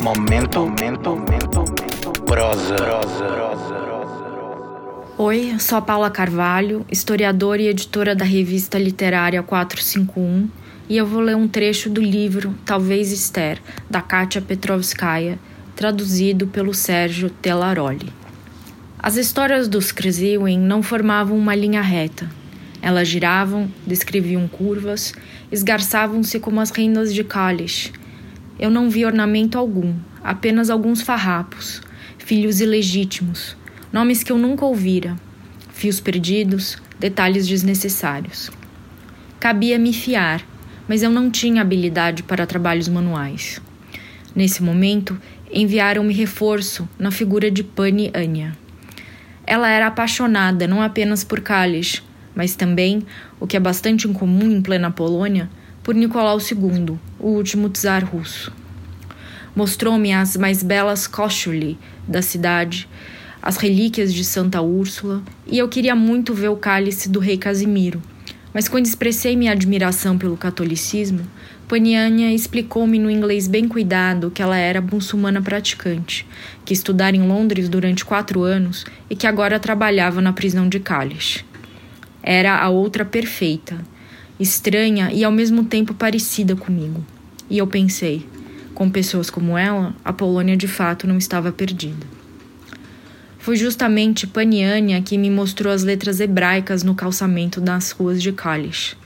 Momento, momento, momento, prosa. Oi, sou a Paula Carvalho, historiadora e editora da revista literária 451, e eu vou ler um trecho do livro Talvez Esther, da Kátia Petrovskaya, traduzido pelo Sérgio Telaroli. As histórias dos Kresiwin não formavam uma linha reta. Elas giravam, descreviam curvas, esgarçavam-se como as rendas de Kalish. Eu não vi ornamento algum, apenas alguns farrapos, filhos ilegítimos, nomes que eu nunca ouvira, fios perdidos, detalhes desnecessários. Cabia me fiar, mas eu não tinha habilidade para trabalhos manuais. Nesse momento, enviaram-me reforço na figura de Pani Anya. Ela era apaixonada não apenas por Kalish, mas também, o que é bastante incomum em plena Polônia, por Nicolau II, o último czar russo. Mostrou-me as mais belas koshuli da cidade, as relíquias de Santa Úrsula, e eu queria muito ver o cálice do rei Casimiro. Mas quando expressei minha admiração pelo catolicismo, Paniania explicou-me no inglês bem cuidado que ela era muçulmana praticante, que estudara em Londres durante quatro anos e que agora trabalhava na prisão de Kalish. Era a outra perfeita, estranha e ao mesmo tempo parecida comigo. E eu pensei, com pessoas como ela, a Polônia de fato não estava perdida. Foi justamente Paniania que me mostrou as letras hebraicas no calçamento das ruas de Kalish.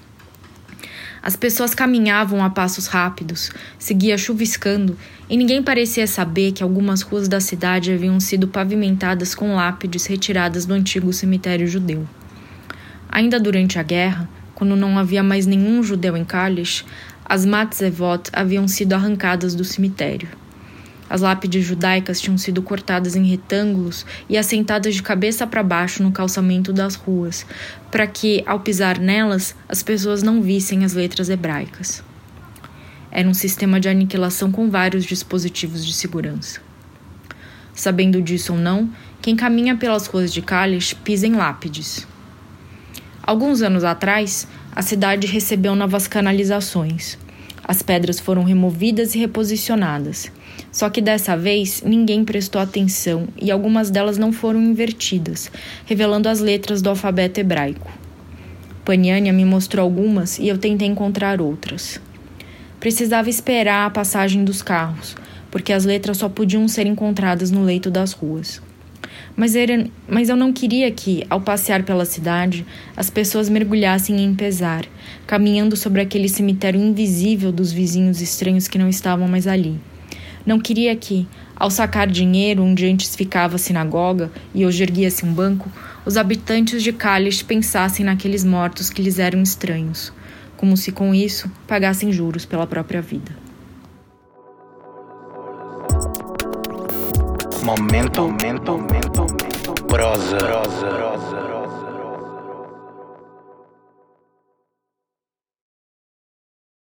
As pessoas caminhavam a passos rápidos, seguia chuviscando, e ninguém parecia saber que algumas ruas da cidade haviam sido pavimentadas com lápides retiradas do antigo cemitério judeu. Ainda durante a guerra, quando não havia mais nenhum judeu em Kalish, as matzevot haviam sido arrancadas do cemitério. As lápides judaicas tinham sido cortadas em retângulos e assentadas de cabeça para baixo no calçamento das ruas, para que, ao pisar nelas, as pessoas não vissem as letras hebraicas. Era um sistema de aniquilação com vários dispositivos de segurança. Sabendo disso ou não, quem caminha pelas ruas de Kalish pisa em lápides. Alguns anos atrás, a cidade recebeu novas canalizações. As pedras foram removidas e reposicionadas. Só que dessa vez ninguém prestou atenção e algumas delas não foram invertidas, revelando as letras do alfabeto hebraico. Paniania me mostrou algumas e eu tentei encontrar outras. Precisava esperar a passagem dos carros, porque as letras só podiam ser encontradas no leito das ruas. Mas, era, mas eu não queria que, ao passear pela cidade, as pessoas mergulhassem em pesar, caminhando sobre aquele cemitério invisível dos vizinhos estranhos que não estavam mais ali. Não queria que, ao sacar dinheiro onde antes ficava a sinagoga e hoje erguia-se um banco, os habitantes de Kalish pensassem naqueles mortos que lhes eram estranhos, como se com isso pagassem juros pela própria vida. Momento, momento, momento, prosa. prosa.